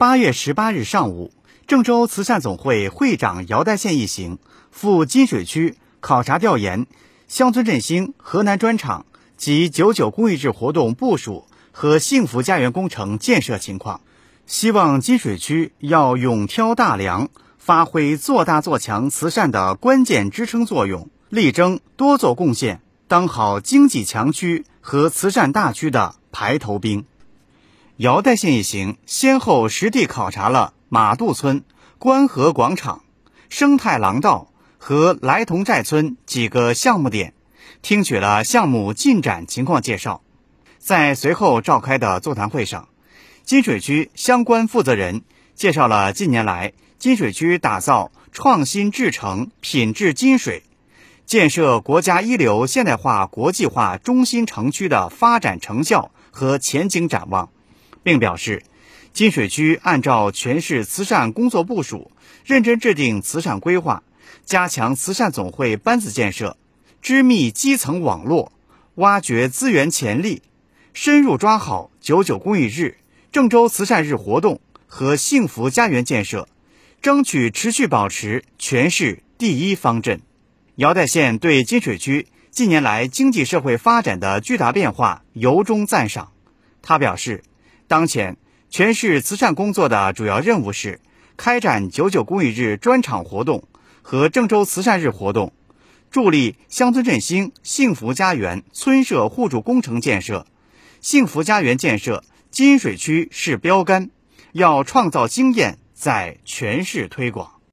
八月十八日上午，郑州慈善总会会长姚代宪一行赴金水区考察调研乡村振兴河南专场及九九公益日活动部署和幸福家园工程建设情况，希望金水区要勇挑大梁，发挥做大做强慈善的关键支撑作用，力争多做贡献，当好经济强区和慈善大区的排头兵。姚代县一行先后实地考察了马渡村、关河广场、生态廊道和来同寨村几个项目点，听取了项目进展情况介绍。在随后召开的座谈会上，金水区相关负责人介绍了近年来金水区打造创新制成品质金水、建设国家一流现代化国际化中心城区的发展成效和前景展望。并表示，金水区按照全市慈善工作部署，认真制定慈善规划，加强慈善总会班子建设，织密基层网络，挖掘资源潜力，深入抓好九九公益日、郑州慈善日活动和幸福家园建设，争取持续保持全市第一方阵。姚代县对金水区近年来经济社会发展的巨大变化由衷赞赏，他表示。当前，全市慈善工作的主要任务是开展九九公益日专场活动和郑州慈善日活动，助力乡村振兴、幸福家园村社互助工程建设。幸福家园建设金水区是标杆，要创造经验，在全市推广。